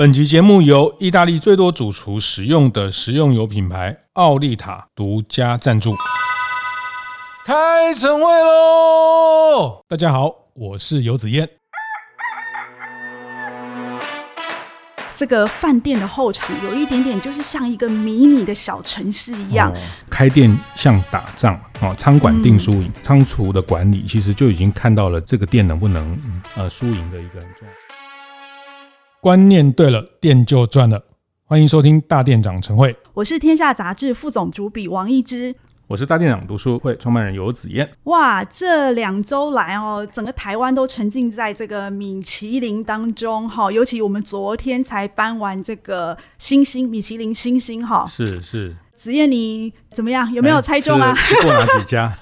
本集节目由意大利最多主厨使用的食用油品牌奥利塔独家赞助。开晨会喽！大家好，我是游子燕。这个饭店的后场有一点点，就是像一个迷你的小城市一样。哦、开店像打仗哦，仓管定输赢，仓、嗯、储的管理其实就已经看到了这个店能不能呃输赢的一个很重要。观念对了，店就赚了。欢迎收听大店长晨会，我是天下杂志副总主笔王一之，我是大店长读书会创办人游子燕。哇，这两周来哦，整个台湾都沉浸在这个米其林当中哈，尤其我们昨天才颁完这个星星米其林星星哈，是是。子燕，你怎么样？有没有猜中啊？吃过哪几家？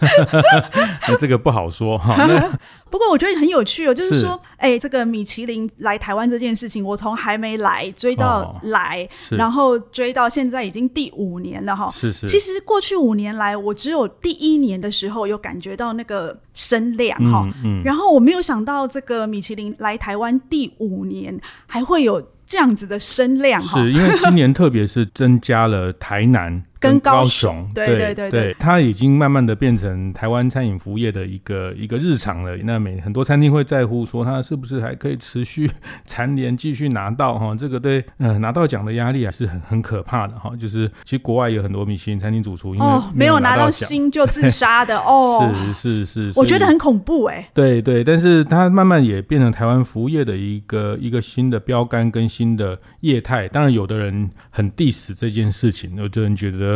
这个不好说哈。不过我觉得很有趣哦，就是说，哎、欸，这个米其林来台湾这件事情，我从还没来追到来，哦、然后追到现在已经第五年了哈。是是。其实过去五年来，我只有第一年的时候有感觉到那个声量哈、嗯，嗯，然后我没有想到这个米其林来台湾第五年还会有这样子的声量哈。是因为今年特别是增加了台南。跟高雄，对对对对，它已经慢慢的变成台湾餐饮服务业的一个一个日常了。那每很多餐厅会在乎说，它是不是还可以持续 蝉联，继续拿到哈？这个对，呃，拿到奖的压力啊是很很可怕的哈。就是其实国外有很多米其林餐厅主厨，因为没有拿到星就自杀的 哦，是是是，我觉得很恐怖哎、欸。对对，但是它慢慢也变成台湾服务业的一个一个新的标杆跟新的业态。当然，有的人很 diss 这件事情，有的人觉得。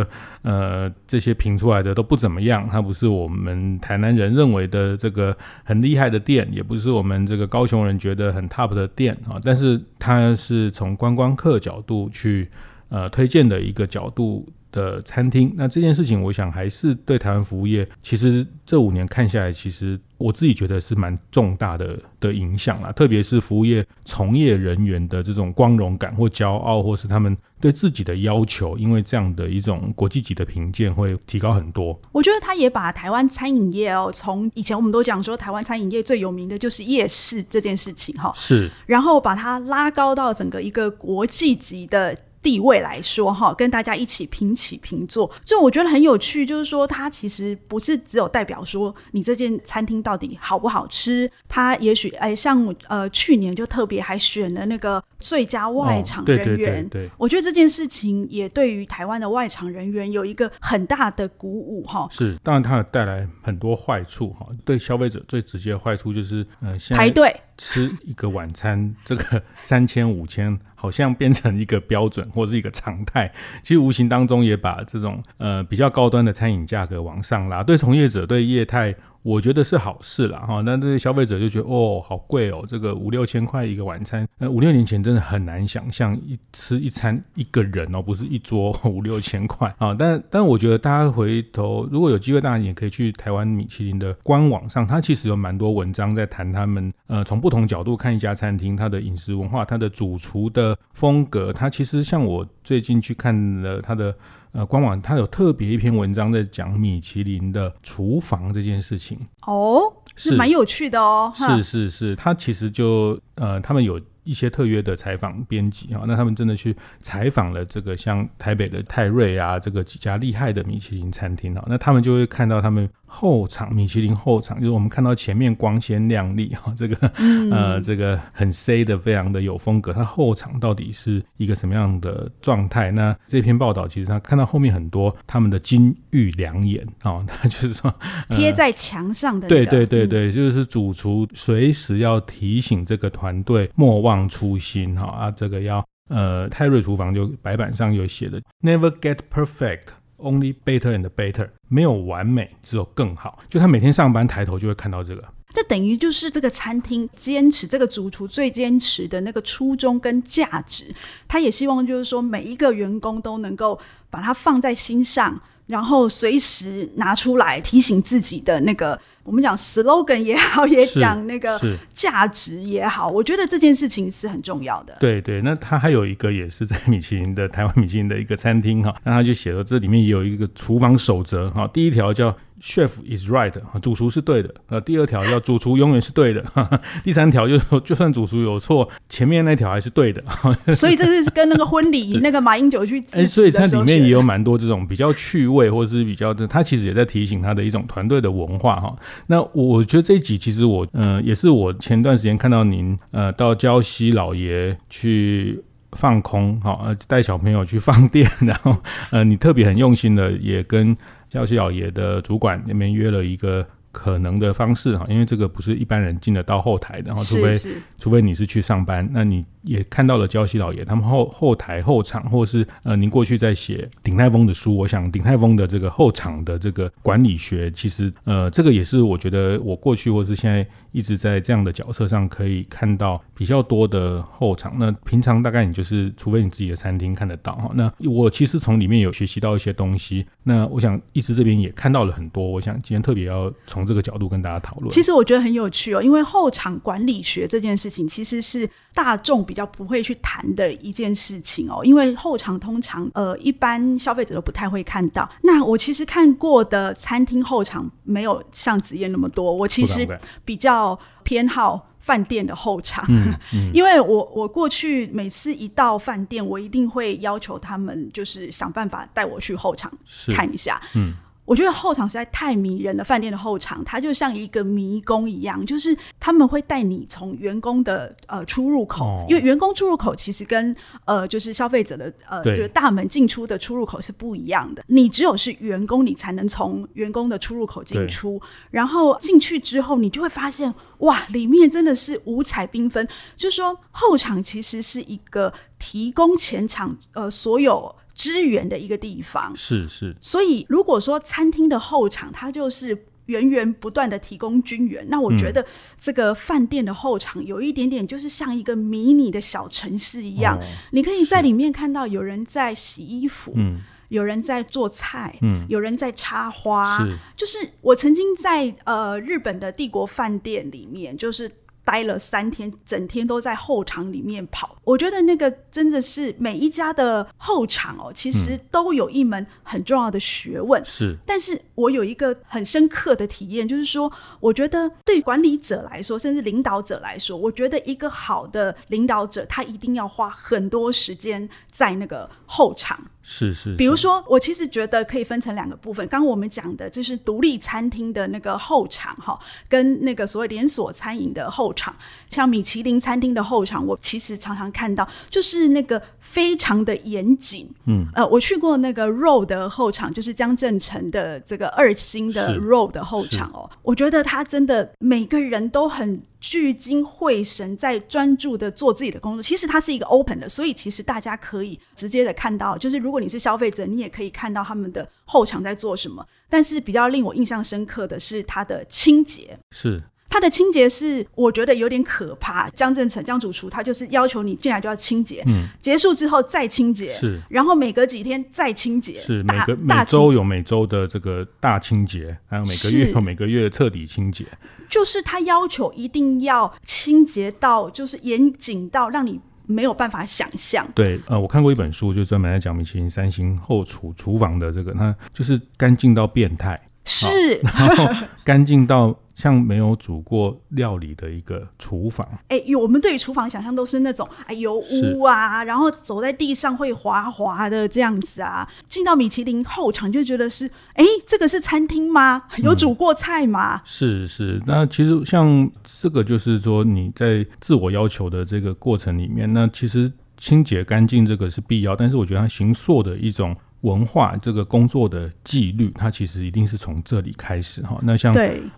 呃，这些评出来的都不怎么样，它不是我们台南人认为的这个很厉害的店，也不是我们这个高雄人觉得很 top 的店啊。但是它是从观光客角度去呃推荐的一个角度的餐厅。那这件事情，我想还是对台湾服务业，其实这五年看下来，其实。我自己觉得是蛮重大的的影响啦，特别是服务业从业人员的这种光荣感或骄傲，或是他们对自己的要求，因为这样的一种国际级的评鉴会提高很多。我觉得他也把台湾餐饮业哦，从以前我们都讲说台湾餐饮业最有名的就是夜市这件事情哈，是，然后把它拉高到整个一个国际级的。地位来说，哈，跟大家一起平起平坐，就我觉得很有趣。就是说，它其实不是只有代表说你这间餐厅到底好不好吃，它也许哎，像呃去年就特别还选了那个最佳外场人员。哦、对对对对，我觉得这件事情也对于台湾的外场人员有一个很大的鼓舞，哈。是，当然它有带来很多坏处，哈。对消费者最直接的坏处就是，呃，排队吃一个晚餐，这个三千五千。好像变成一个标准或是一个常态，其实无形当中也把这种呃比较高端的餐饮价格往上拉，对从业者对业态。我觉得是好事啦。哈，那这些消费者就觉得哦，好贵哦，这个五六千块一个晚餐，那五六年前真的很难想象一吃一餐一个人哦，不是一桌 五六千块啊。但但我觉得大家回头如果有机会，大家也可以去台湾米其林的官网上，它其实有蛮多文章在谈他们呃从不同角度看一家餐厅，它的饮食文化，它的主厨的风格，它其实像我最近去看了它的。呃，官网它有特别一篇文章在讲米其林的厨房这件事情哦，是蛮有趣的哦。是是是，它其实就呃，他们有一些特约的采访编辑啊，那他们真的去采访了这个像台北的泰瑞啊，这个几家厉害的米其林餐厅啊，那他们就会看到他们。后场米其林后场，就是我们看到前面光鲜亮丽哈，这个、嗯、呃这个很 C 的，非常的有风格。它后场到底是一个什么样的状态？那这篇报道其实他看到后面很多他们的金玉良言啊，他 就是说贴在墙上的、那个。对对对对，就是主厨随时要提醒这个团队莫忘初心哈啊，这个要呃泰瑞厨房就白板上有写的，Never get perfect。Only better and better，没有完美，只有更好。就他每天上班抬头就会看到这个，这等于就是这个餐厅坚持这个主厨最坚持的那个初衷跟价值。他也希望就是说每一个员工都能够把它放在心上。然后随时拿出来提醒自己的那个，我们讲 slogan 也好，也讲那个价值也好，我觉得这件事情是很重要的。对对，那他还有一个也是在米其林的台湾米其林的一个餐厅哈，那他就写了这里面也有一个厨房守则哈，第一条叫 chef is right，主厨是对的。呃，第二条要主厨永远是对的。第三条就是说，就算主厨有错，前面那条还是对的。所以这是跟那个婚礼那个马英九去支持的时候，所以它里面也有蛮多这种比较趣味，或者是比较的，他其实也在提醒他的一种团队的文化哈。那我觉得这一集其实我呃也是我前段时间看到您呃到礁溪老爷去放空，好呃带小朋友去放电，然后呃你特别很用心的也跟。礁溪老爷的主管那边约了一个可能的方式哈，因为这个不是一般人进得到后台的，然后除非除非你是去上班，那你。也看到了焦西老爷他们后后台后场，或是呃，您过去在写鼎泰丰的书，我想鼎泰丰的这个后场的这个管理学，其实呃，这个也是我觉得我过去或是现在一直在这样的角色上可以看到比较多的后场。那平常大概你就是，除非你自己的餐厅看得到哈。那我其实从里面有学习到一些东西。那我想一直这边也看到了很多。我想今天特别要从这个角度跟大家讨论。其实我觉得很有趣哦，因为后场管理学这件事情其实是大众比较不会去谈的一件事情哦，因为后场通常呃一般消费者都不太会看到。那我其实看过的餐厅后场没有像子燕那么多，我其实比较偏好饭店的后场，嗯嗯、因为我我过去每次一到饭店，我一定会要求他们就是想办法带我去后场看一下，嗯。我觉得后场实在太迷人了，饭店的后场它就像一个迷宫一样，就是他们会带你从员工的呃出入口，哦、因为员工出入口其实跟呃就是消费者的呃就是大门进出的出入口是不一样的。你只有是员工，你才能从员工的出入口进出。然后进去之后，你就会发现哇，里面真的是五彩缤纷。就是说后场其实是一个提供前场呃所有。支援的一个地方。是是，所以如果说餐厅的后场它就是源源不断的提供军援，那我觉得这个饭店的后场有一点点就是像一个迷你的小城市一样，哦、你可以在里面看到有人在洗衣服，嗯，有人在做菜，嗯，有人在插花，是，就是我曾经在呃日本的帝国饭店里面，就是。待了三天，整天都在后场里面跑。我觉得那个真的是每一家的后场哦，其实都有一门很重要的学问。是、嗯，但是我有一个很深刻的体验，就是说，我觉得对管理者来说，甚至领导者来说，我觉得一个好的领导者，他一定要花很多时间在那个后场。是是，是，比如说，我其实觉得可以分成两个部分。刚刚我们讲的就是独立餐厅的那个后场哈，跟那个所谓连锁餐饮的后场，像米其林餐厅的后场，我其实常常看到，就是那个非常的严谨。嗯，呃，我去过那个 Row 的后场，就是江振成的这个二星的 Row 的后场哦，我觉得他真的每个人都很。聚精会神，在专注的做自己的工作。其实它是一个 open 的，所以其实大家可以直接的看到，就是如果你是消费者，你也可以看到他们的后场在做什么。但是比较令我印象深刻的是它的清洁，是。它的清洁是我觉得有点可怕。江振成江主厨他就是要求你进来就要清洁，嗯，结束之后再清洁，是，然后每隔几天再清洁，是每个每周有每周的这个大清洁，还有每个月有每个月的彻底清洁，就是他要求一定要清洁到就是严谨到让你没有办法想象。对，呃，我看过一本书，就专门在讲米其林三星后厨厨房的这个，它就是干净到变态。是，然后干净到像没有煮过料理的一个厨房。哎、欸，我们对于厨房想象都是那种哎油污啊，然后走在地上会滑滑的这样子啊。进到米其林后场就觉得是，哎、欸，这个是餐厅吗？有煮过菜吗？嗯、是是，那其实像这个就是说你在自我要求的这个过程里面，那其实清洁干净这个是必要，但是我觉得它形塑的一种。文化这个工作的纪律，它其实一定是从这里开始哈。那像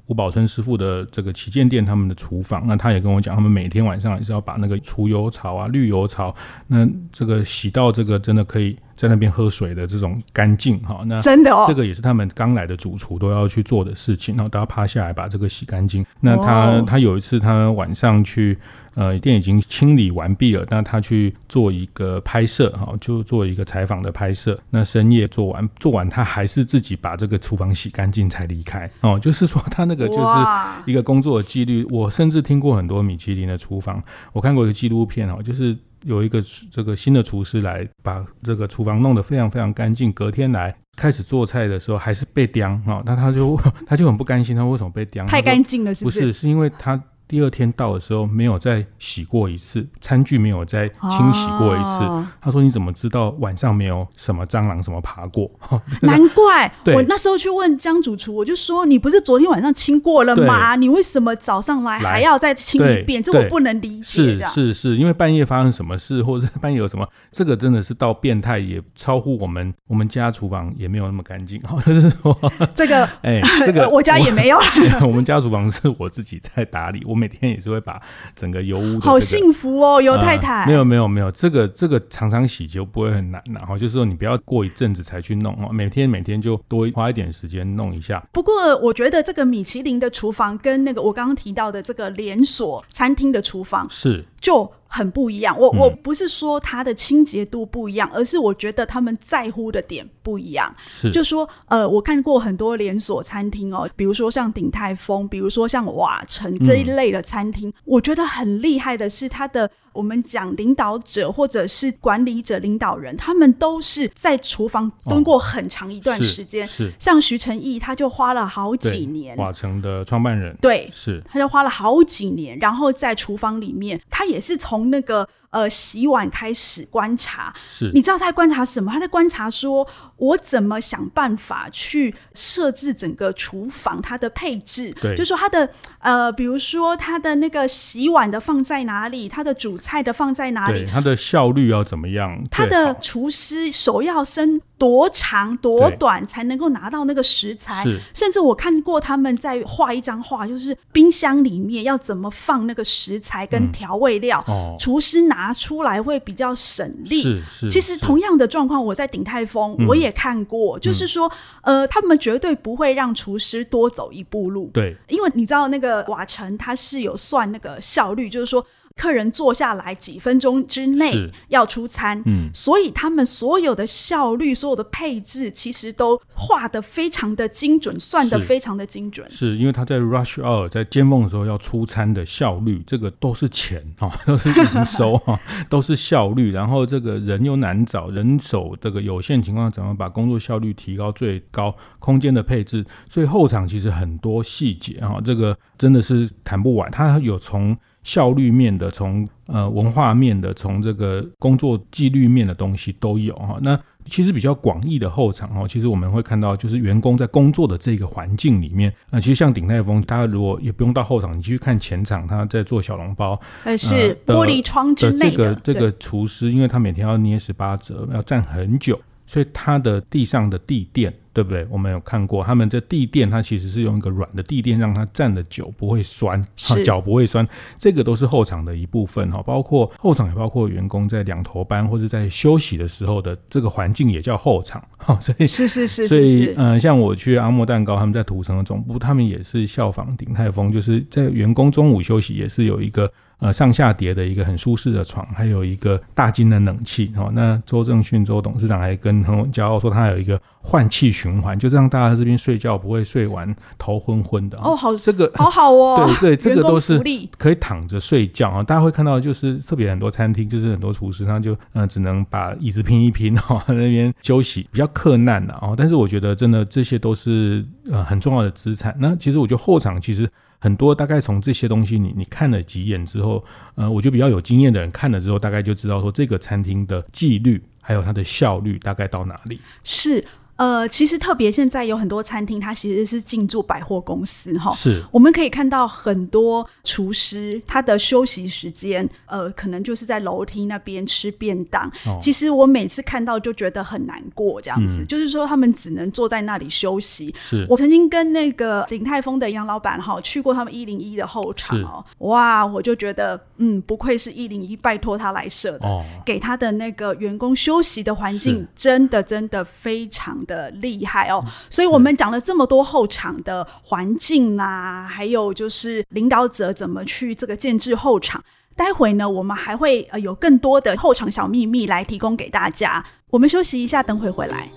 吴宝春师傅的这个旗舰店，他们的厨房，那他也跟我讲，他们每天晚上也是要把那个除油槽啊、滤油槽，那这个洗到这个真的可以在那边喝水的这种干净哈。那真的哦，这个也是他们刚来的主厨都要去做的事情，然后都要趴下来把这个洗干净。那他他有一次他晚上去。呃，店已经清理完毕了，那他去做一个拍摄，哈，就做一个采访的拍摄。那深夜做完，做完他还是自己把这个厨房洗干净才离开。哦，就是说他那个就是一个工作的纪律。我甚至听过很多米其林的厨房，我看过一个纪录片，哦，就是有一个这个新的厨师来把这个厨房弄得非常非常干净，隔天来开始做菜的时候还是被刁啊，那他就 他就很不甘心，他为什么被刁？太干净了，是不是？不是，是因为他。第二天到的时候没有再洗过一次，餐具没有再清洗过一次。哦、他说：“你怎么知道晚上没有什么蟑螂什么爬过？” 难怪我那时候去问江主厨，我就说：“你不是昨天晚上清过了吗？你为什么早上来还要再清一遍？这我不能理解。”是是是，因为半夜发生什么事，或者 半夜有什么，这个真的是到变态，也超乎我们我们家厨房也没有那么干净。就是说这个，哎，这个我家也没有。我，我们家厨房是我自己在打理。我每天也是会把整个油污、这个，好幸福哦，尤太太。呃、没有没有没有，这个这个常常洗就不会很难，然后就是说你不要过一阵子才去弄哦，每天每天就多花一点时间弄一下。不过我觉得这个米其林的厨房跟那个我刚刚提到的这个连锁餐厅的厨房是就。很不一样，我我不是说它的清洁度不一样，嗯，而是我觉得他们在乎的点不一样。是，就说呃，我看过很多连锁餐厅哦，比如说像鼎泰丰，比如说像瓦城这一类的餐厅，嗯，我觉得很厉害的是它的。我们讲领导者或者是管理者、领导人，他们都是在厨房蹲过很长一段时间。哦、是，是像徐成义，他就花了好几年。瓦城的创办人。对，是，他就花了好几年，然后在厨房里面，他也是从那个呃洗碗开始观察。是，你知道他在观察什么？他在观察说，我怎么想办法去设置整个厨房它的配置。对，就是说他的呃，比如说他的那个洗碗的放在哪里，他的主。菜的放在哪里？它的效率要怎么样？它的厨师手要伸多长多短才能够拿到那个食材？甚至我看过他们在画一张画，就是冰箱里面要怎么放那个食材跟调味料，嗯哦，厨师拿出来会比较省力。是是。其实同样的状况，我在鼎泰丰我也看过，嗯，就是说，呃，他们绝对不会让厨师多走一步路。对，因为你知道那个瓦城他是有算那个效率，就是说。客人坐下来几分钟之内要出餐，嗯，所以他们所有的效率、所有的配置，其实都画得非常的精准，算得非常的精准。是，是因为他在 rush hour 在尖峰的时候要出餐的效率，这个都是钱 哈，都是营收哈，都是效率。然后这个人又难找，人手这个有限情况下，怎么把工作效率提高最高？空间的配置，所以后场其实很多细节哈，这个真的是谈不完。他有从效率面的，从呃文化面的，从这个工作纪律面的东西都有哈。那其实比较广义的后场哦，其实我们会看到，就是员工在工作的这个环境里面，那其实像鼎泰丰，大家如果也不用到后场，你去看前场，他在做小笼包，呃，是玻璃窗之内的这个这个厨师，因为他每天要捏十八折，要站很久，所以它的地上的地垫。对不对？我们有看过，他们这地垫，它其实是用一个软的地垫，让它站的久不会酸，脚不会酸。这个都是后场的一部分哈，包括后场也包括员工在两头班或者在休息的时候的这个环境也叫后场哈。所以是是是，所以嗯、呃，像我去阿莫蛋糕，他们在土城的总部，他们也是效仿鼎泰丰，就是在员工中午休息也是有一个呃上下叠的一个很舒适的床，还有一个大金的冷气哈。那周正训周董事长还跟很骄傲说，他有一个换气循环，就让大家在这边睡觉不会睡完头昏昏的哦。好，这个好好哦。对对，这个都是可以躺着睡觉啊。大家会看到，就是特别很多餐厅，就是很多厨师他就嗯、呃，只能把椅子拼一拼 哦，在那边休息比较克难的哦。但是我觉得真的这些都是呃很重要的资产。那其实我觉得后场其实很多，大概从这些东西你你看了几眼之后，呃，我觉得比较有经验的人看了之后，大概就知道说这个餐厅的纪律还有它的效率大概到哪里是。呃，其实特别现在有很多餐厅，它其实是进驻百货公司哈。是，我们可以看到很多厨师他的休息时间，呃，可能就是在楼梯那边吃便当。哦。其实我每次看到就觉得很难过，这样子，嗯，就是说他们只能坐在那里休息。是，我曾经跟那个鼎泰丰的杨老板哈去过他们一零一的后场哦，哇，我就觉得嗯，不愧是一零一拜托他来设的，哦，给他的那个员工休息的环境，真的真的非常的厉害哦，所以我们讲了这么多后场的环境啦，还有就是领导者怎么去这个建制后场。待会呢，我们还会呃有更多的后场小秘密来提供给大家。我们休息一下，等会回来。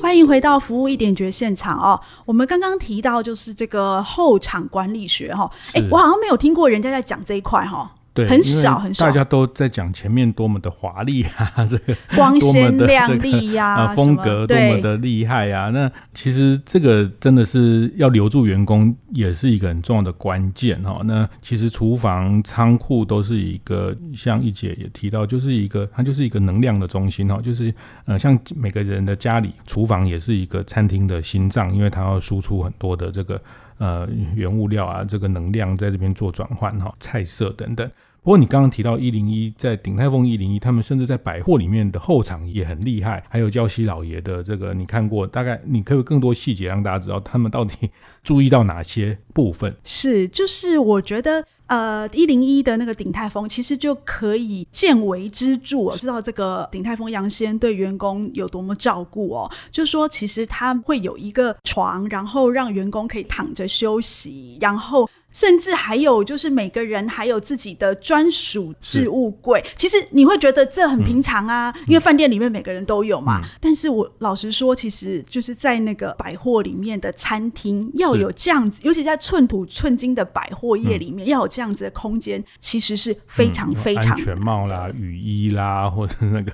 欢迎回到服务一点绝现场哦。我们刚刚提到就是这个后场管理学哈，哎，我好像没有听过人家在讲这一块哈。对，很少很少，大家都在讲前面多么的华丽啊，这个光鲜亮丽呀，啊，风格多么的厉害呀。那其实这个真的是要留住员工，也是一个很重要的关键哈。那其实厨房、仓库都是一个，像一姐也提到，就是一个它就是一个能量的中心哈。就是呃，像每个人的家里，厨房也是一个餐厅的心脏，因为它要输出很多的这个呃原物料啊，这个能量在这边做转换哈，菜色等等。不过你刚刚提到一零一，在鼎泰丰一零一，他们甚至在百货里面的后场也很厉害，还有娇西老爷的这个你看过，大概你可以有更多细节让大家知道他们到底 注意到哪些部分？是，就是我觉得呃一零一的那个鼎泰丰其实就可以见微知著，我知道这个鼎泰丰杨先对员工有多么照顾哦，就是说其实他会有一个床，然后让员工可以躺着休息，然后。甚至还有就是每个人还有自己的专属置物柜，其实你会觉得这很平常啊，嗯、因为饭店里面每个人都有嘛。嗯、但是我老实说，其实就是在那个百货里面的餐厅要有这样子，尤其在寸土寸金的百货业里面要有这样子的空间，其实是非常非常、嗯、安全帽啦、雨衣啦，或者那个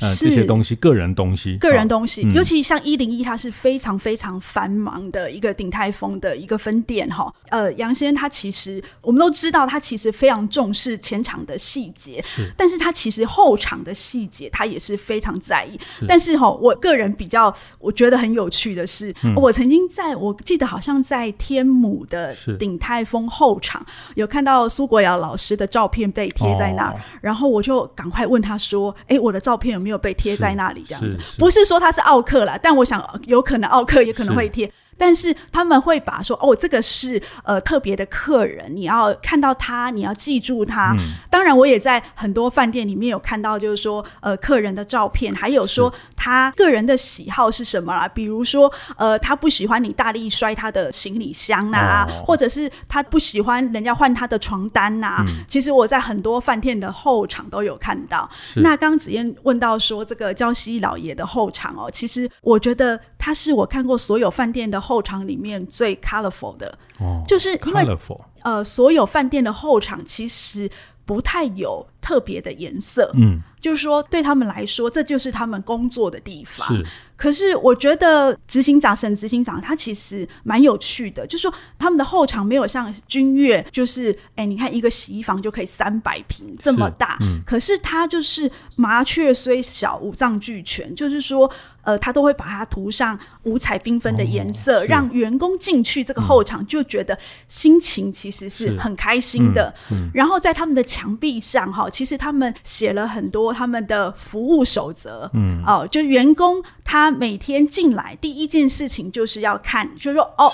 呃这些东西，个人东西，个人东西，尤其像一零一，它是非常非常繁忙的一个鼎泰丰的一个分店哈。呃，杨先。他其实我们都知道，他其实非常重视前场的细节，是，但是他其实后场的细节他也是非常在意。是，但是哈，我个人比较我觉得很有趣的是，嗯、我曾经在我记得好像在天母的鼎泰丰后场有看到苏国尧老师的照片被贴在那，哦、然后我就赶快问他说：“哎，我的照片有没有被贴在那里？”这样子，不是说他是奥克啦，但我想有可能奥克也可能会贴。但是他们会把说哦，这个是呃特别的客人，你要看到他，你要记住他。嗯、当然，我也在很多饭店里面有看到，就是说呃客人的照片，还有说他个人的喜好是什么啦。比如说呃，他不喜欢你大力摔他的行李箱呐、啊，哦、或者是他不喜欢人家换他的床单呐、啊。嗯、其实我在很多饭店的后场都有看到。那刚刚子燕问到说这个礁溪老爷的后场哦，其实我觉得他是我看过所有饭店的。后场里面最 colorful 的，哦、就是因为呃，所有饭店的后场其实不太有特别的颜色，嗯，就是说对他们来说，这就是他们工作的地方。是，可是我觉得执行长沈执行长他其实蛮有趣的，就是说他们的后场没有像君悦，就是哎，你看一个洗衣房就可以三百平这么大，嗯、可是他就是麻雀虽小，五脏俱全，就是说。呃，他都会把它涂上五彩缤纷的颜色，哦、让员工进去这个后场就觉得心情其实是很开心的。嗯嗯、然后在他们的墙壁上，哈，其实他们写了很多他们的服务守则。嗯，哦、呃，就员工他每天进来第一件事情就是要看，就是说哦。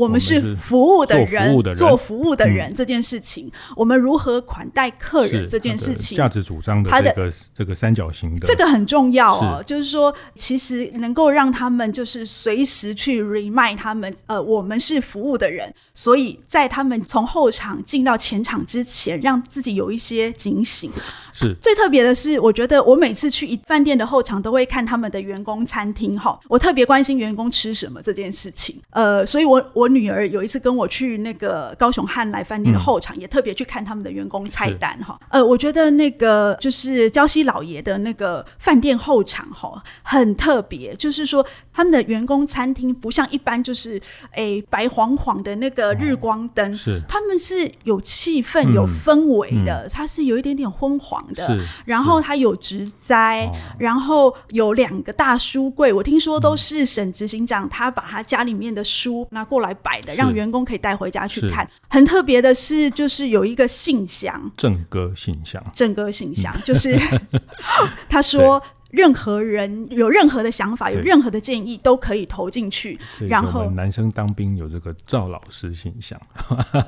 我们是服务的人，做服务的人这件事情，我们如何款待客人这件事情，价值主张的这个这个三角形的，这个很重要哦。就是说，其实能够让他们就是随时去 remind 他们，呃，我们是服务的人，所以在他们从后场进到前场之前，让自己有一些警醒。是最特别的是，我觉得我每次去一饭店的后场，都会看他们的员工餐厅哈，我特别关心员工吃什么这件事情。呃，所以我我。女儿有一次跟我去那个高雄汉来饭店的后场，嗯、也特别去看他们的员工菜单哈。呃，我觉得那个就是娇西老爷的那个饭店后场哈，很特别，就是说他们的员工餐厅不像一般就是诶、欸、白晃晃的那个日光灯，哦、是他们是有气氛、有氛围的，嗯、它是有一点点昏黄的，然后它有植栽，哦、然后有两个大书柜，我听说都是沈执行长他把他家里面的书拿过来。摆的，让员工可以带回家去看。很特别的是，就是有一个信箱，正歌信箱，正歌信箱，就是他说。任何人有任何的想法，有任何的建议，都可以投进去。然后，男生当兵有这个赵老师信箱。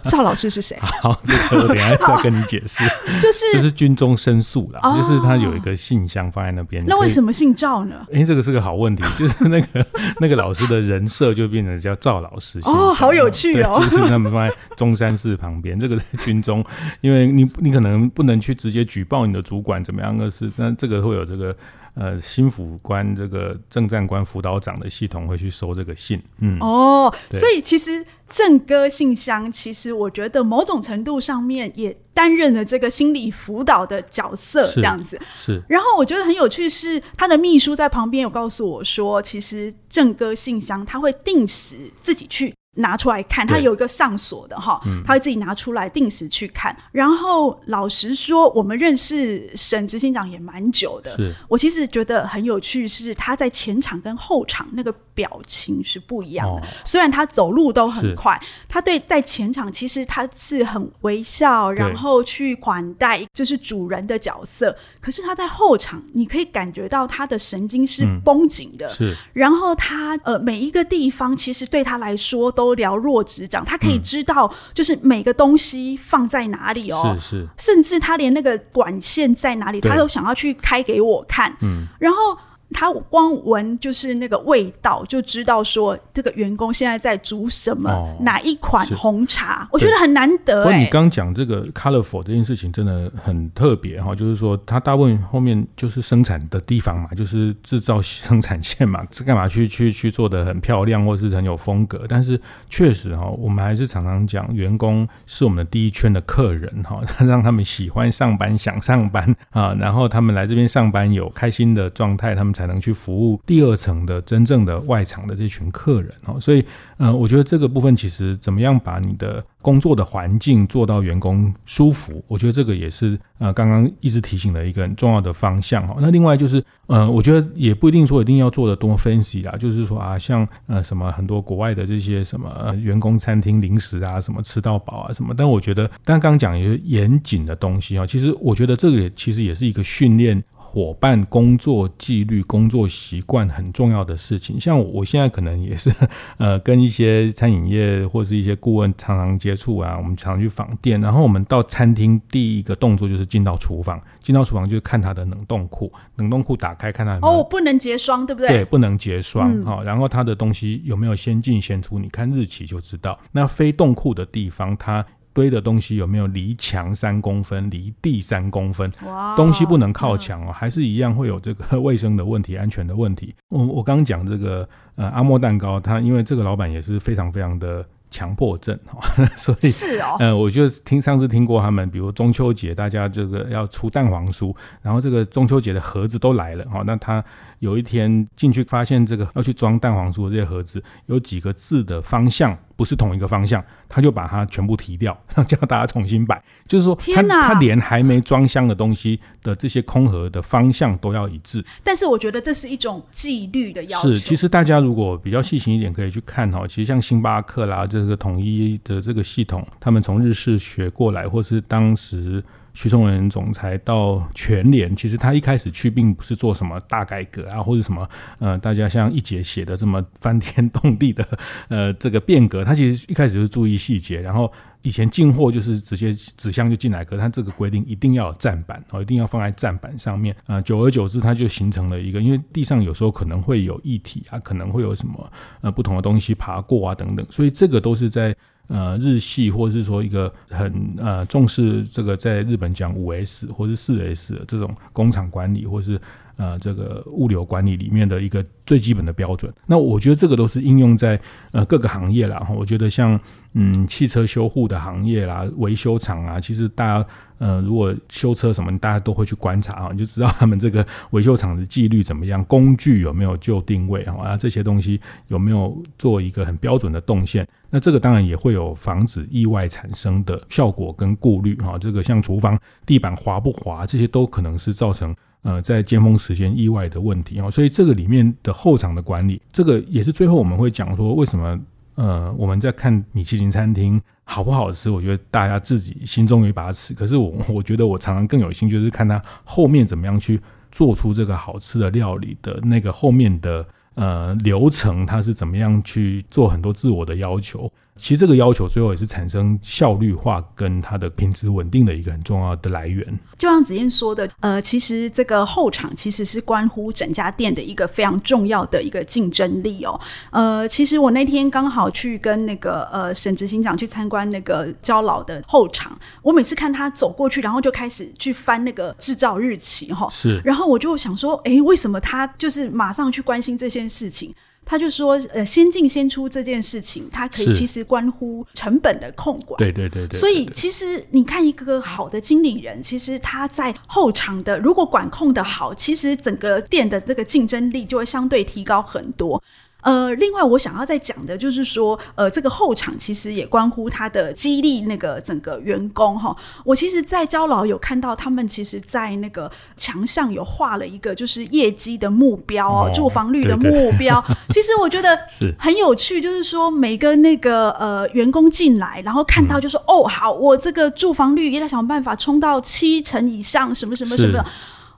赵老师是谁？好，这个我等下再跟你解释。就是就是军中申诉啦，就是他有一个信箱放在那边。那为什么姓赵呢？哎，这个是个好问题。就是那个那个老师的人设就变成叫赵老师。哦，好有趣哦。就是他们放在中山市旁边。这个在军中，因为你你可能不能去直接举报你的主管怎么样的事，那这个会有这个。呃新辅官这个政战官辅导长的系统会去收这个信。嗯，哦，所以其实正哥信箱，其实我觉得某种程度上面也担任了这个心理辅导的角色，这样子是。是，然后我觉得很有趣是，他的秘书在旁边有告诉我说，其实正哥信箱他会定时自己去。拿出来看，他有一个上锁的哈，他会自己拿出来定时去看。然后老实说，我们认识沈执行长也蛮久的。我其实觉得很有趣，是他在前场跟后场那个表情是不一样的。哦、虽然他走路都很快，他对在前场其实他是很微笑，然后去款待就是主人的角色。可是他在后场，你可以感觉到他的神经是绷紧的。嗯、是，然后他呃每一个地方其实对他来说都都了若指掌，他可以知道，就是每个东西放在哪里哦，是是，甚至他连那个管线在哪里，他都想要去开给我看，嗯，然后。他光闻就是那个味道，就知道说这个员工现在在煮什么，哦、哪一款红茶，我觉得很难得、欸。不过你刚讲这个 colorful 这件事情真的很特别哈，就是说他大部分后面就是生产的地方嘛，就是制造生产线嘛，是 干嘛去去去做的很漂亮或是很有风格？但是确实哈，我们还是常常讲，员工是我们的第一圈的客人哈，让他们喜欢上班、想上班啊，然后他们来这边上班有开心的状态，他们才。才能去服务第二层的真正的外场的这群客人哦，所以，呃，我觉得这个部分其实怎么样把你的工作的环境做到员工舒服，我觉得这个也是呃刚刚一直提醒的一个很重要的方向哈。那另外就是，呃，我觉得也不一定说一定要做的多 fancy 啦，就是说啊，像呃什么很多国外的这些什么、员工餐厅零食啊，什么吃到饱啊什么，但我觉得，但刚刚讲一些严谨的东西啊，其实我觉得这个也其实也是一个训练。伙伴工作纪律、工作习惯很重要的事情，像我现在可能也是，呃，跟一些餐饮业或是一些顾问常常接触啊，我们常常去访店，然后我们到餐厅第一个动作就是进到厨房，进到厨房就是看它的冷冻库，冷冻库打开看它有没有哦，不能结霜，对不对？对，不能结霜，好、嗯，然后它的东西有没有先进先出，你看日期就知道。那非冻库的地方，它。堆的东西有没有离墙三公分、离地三公分？哇东西不能靠墙哦，嗯、还是一样会有这个卫生的问题、安全的问题。我我刚讲这个呃阿莫蛋糕，它因为这个老板也是非常非常的强迫症哈，所以是哦，呃，我就听上次听过他们，比如中秋节大家这个要出蛋黄酥，然后这个中秋节的盒子都来了哈，那他有一天进去发现这个要去装蛋黄酥的这些盒子有几个字的方向。不是同一个方向，他就把它全部提掉，叫大家重新摆。就是说，他他连还没装箱的东西的这些空盒的方向都要一致。但是我觉得这是一种纪律的要求。是，其实大家如果比较细心一点，可以去看哈。其实像星巴克啦，这个统一的这个系统，他们从日式学过来，或是当时。徐崇仁总裁到全联，其实他一开始去并不是做什么大改革啊，或者什么呃，大家像一姐写的这么翻天动地的呃这个变革，他其实一开始就是注意细节，然后以前进货就是直接纸箱就进来，可是他这个规定一定要有站板哦，一定要放在站板上面啊，呃，久而久之它就形成了一个，因为地上有时候可能会有液体啊，可能会有什么呃不同的东西爬过啊等等，所以这个都是在。呃，日系或是说一个很呃重视这个，在日本讲五 S 或是四 S 这种工厂管理，或是呃这个物流管理里面的一个最基本的标准。那我觉得这个都是应用在呃各个行业啦。我觉得像嗯汽车修护的行业啦，维修厂啊，其实大家。呃，如果修车什么，大家都会去观察啊，你就知道他们这个维修厂的纪律怎么样，工具有没有就定位啊，这些东西有没有做一个很标准的动线，那这个当然也会有防止意外产生的效果跟顾虑哈。这个像厨房地板滑不滑，这些都可能是造成呃在尖峰时间意外的问题啊。所以这个里面的后场的管理，这个也是最后我们会讲说为什么。呃，我们在看米其林餐厅好不好吃，我觉得大家自己心中有一把尺。可是我 我觉得我常常更有兴趣，就是看他后面怎么样去做出这个好吃的料理的那个后面的呃流程，他是怎么样去做很多自我的要求。其实这个要求最后也是产生效率化跟它的品质稳定的一个很重要的来源。就像子燕说的，呃，其实这个后场其实是关乎整家店的一个非常重要的一个竞争力哦。呃，其实我那天刚好去跟那个呃沈执行长去参观那个焦老的后场，我每次看他走过去，然后就开始去翻那个制造日期哈，是，然后我就想说，哎，为什么他就是马上去关心这件事情？他就说，呃，先进先出这件事情，它可以其实关乎成本的控管。对对对对。所以其实你看，一个好的经理人，其实他在后场的如果管控的好，其实整个店的这个竞争力就会相对提高很多。呃，另外我想要再讲的就是说，呃，这个后场其实也关乎他的激励那个整个员工哈。我其实，在交老有看到他们其实，在那个墙上有画了一个就是业绩的目标哦，住房率的目标。对对其实我觉得是很有趣，就是说每个那个呃员工进来，然后看到就说、嗯、哦，好，我这个住房率也得想办法冲到七成以上，什么什么什么的。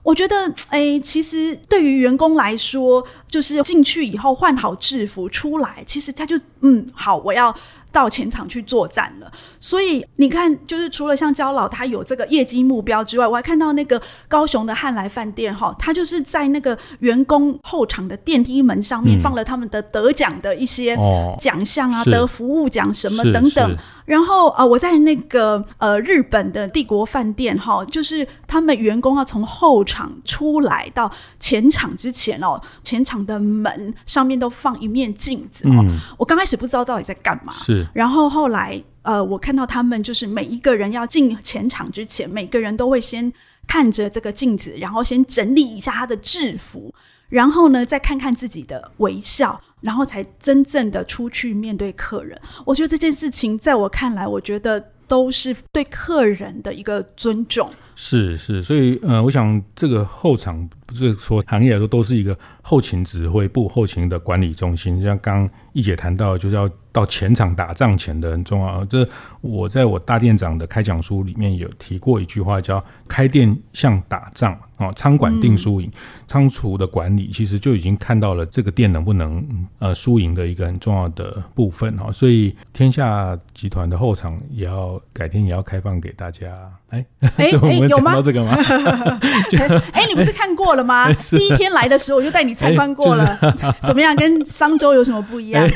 我觉得，哎、其实对于员工来说，就是进去以后换好制服出来，其实他就嗯，好，我要。到前场去作战了，所以你看，就是除了像焦老他有这个业绩目标之外，我还看到那个高雄的汉来饭店哈，他就是在那个员工后场的电梯门上面放了他们的得奖的一些奖项啊，得服务奖什么等等。然后呃，我在那个呃日本的帝国饭店哈，就是他们员工要从后场出来到前场之前哦，前场的门上面都放一面镜子哦。我刚开始不知道到底在干嘛。是。然后后来，呃，我看到他们就是每一个人要进前场之前，每个人都会先看着这个镜子，然后先整理一下他的制服，然后呢，再看看自己的微笑，然后才真正的出去面对客人。我觉得这件事情在我看来，我觉得都是对客人的一个尊重。是是，所以呃，我想这个后场不是说行业来说都是一个后勤指挥部、后勤的管理中心，像刚刚易姐谈到，就是要。到前场打仗前的很重要。这我在我大店长的开讲书里面有提过一句话，叫“开店像打仗”哦，仓管定输赢，仓储的管理其实就已经看到了这个店能不能呃输赢的一个很重要的部分哈。所以天下集团的后场也要改天也要开放给大家。哎哎，我们讲到这个吗？哎，你不是看过了吗？第一天来的时候我就带你参观过了，怎么样？跟商周有什么不一样？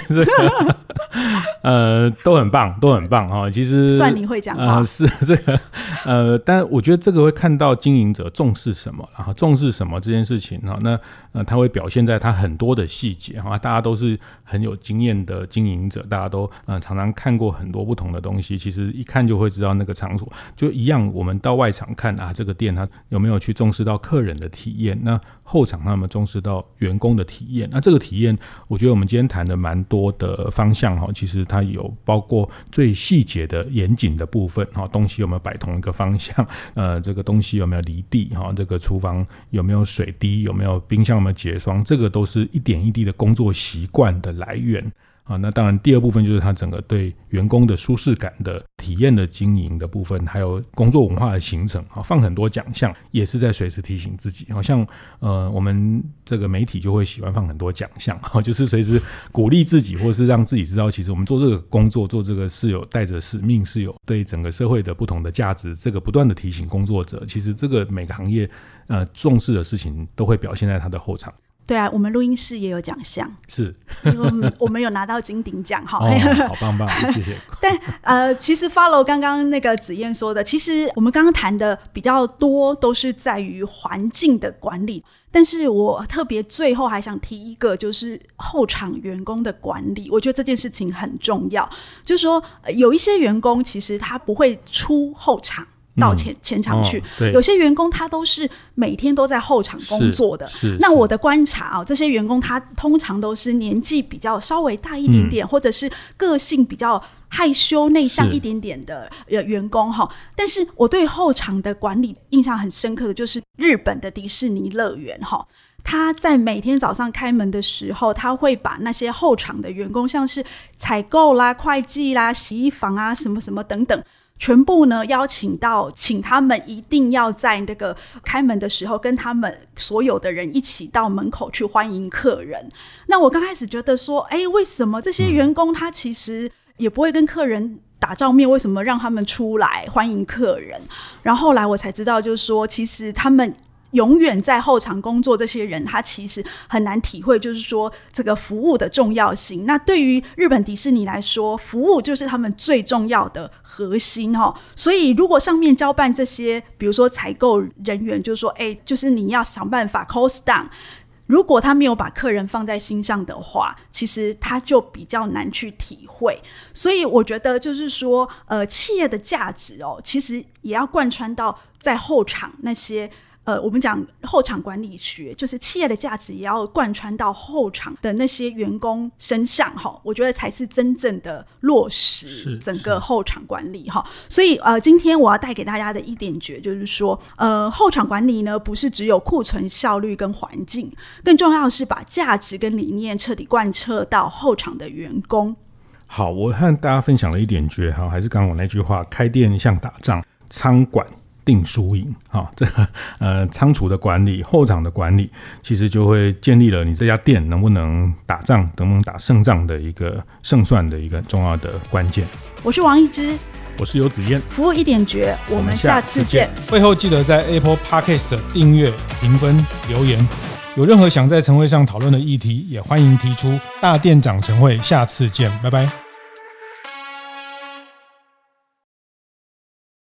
呃，都很棒，都很棒哈。其实算你会讲话，呃，是 这个，呃，但我觉得这个会看到经营者重视什么，然后重视什么这件事情哈。那呃，他会表现在他很多的细节哈。大家都是很有经验的经营者，大家都呃常常看过很多不同的东西，其实一看就会知道那个场所就一样。我们到外场看啊，这个店他有没有去重视到客人的体验？那后场他们重视到员工的体验？那这个体验，我觉得我们今天谈的蛮多的方向哈。其实它有包括最细节的严谨的部分哈，东西有没有摆同一个方向？呃，这个东西有没有离地？哈，这个厨房有没有水滴？有没有冰箱有没有结霜？这个都是一点一滴的工作习惯的来源。啊，那当然，第二部分就是他整个对员工的舒适感的体验的经营的部分，还有工作文化的形成。啊，放很多奖项，也是在随时提醒自己。好像呃，我们这个媒体就会喜欢放很多奖项，哈，就是随时鼓励自己，或是让自己知道，其实我们做这个工作，做这个是有带着使命，是有对整个社会的不同的价值。这个不断的提醒工作者，其实这个每个行业呃重视的事情，都会表现在他的后场。对啊，我们录音室也有奖项，是，因为我们有拿到金鼎奖，哈、哦，好棒棒，谢谢。但呃，其实 follow 刚刚那个紫燕说的，其实我们刚刚谈的比较多都是在于环境的管理，但是我特别最后还想提一个，就是后场员工的管理，我觉得这件事情很重要，就是说有一些员工其实他不会出后场。到前前场去，有些员工他都是每天都在后场工作的。是，是那我的观察啊，这些员工他通常都是年纪比较稍微大一点点，嗯、或者是个性比较害羞内向一点点的呃员工哈。但是我对后场的管理印象很深刻的就是日本的迪士尼乐园哈，他在每天早上开门的时候，他会把那些后场的员工，像是采购啦、会计啦、洗衣房啊什么什么等等。全部呢邀请到，请他们一定要在那个开门的时候，跟他们所有的人一起到门口去欢迎客人。那我刚开始觉得说，哎，为什么这些员工他其实也不会跟客人打照面，为什么让他们出来欢迎客人？然后后来我才知道，就是说，其实他们。永远在后场工作，这些人他其实很难体会，就是说这个服务的重要性。那对于日本迪士尼来说，服务就是他们最重要的核心哈。所以如果上面交办这些，比如说采购人员，就是说，哎，就是你要想办法 cost down。如果他没有把客人放在心上的话，其实他就比较难去体会。所以我觉得，就是说，呃，企业的价值哦，其实也要贯穿到在后场那些。呃，我们讲后场管理学，就是企业的价值也要贯穿到后场的那些员工身上，哈，我觉得才是真正的落实整个后场管理，哈。所以，呃，今天我要带给大家的一点诀，就是说，呃，后场管理呢，不是只有库存效率跟环境，更重要的是把价值跟理念彻底贯彻到后场的员工。好，我和大家分享了一点诀，哈，还是刚刚我那句话，开店像打仗，仓管。定输赢，哈，这个呃仓储的管理、后场的管理，其实就会建立了你这家店能不能打仗、能不能打胜仗的一个胜算的一个重要的关键。我是王一之，我是游子燕，服务一点绝，我们下次见。会后记得在 Apple Podcast 订阅、评分、留言。有任何想在晨会上讨论的议题，也欢迎提出。大店长晨会，下次见，拜拜。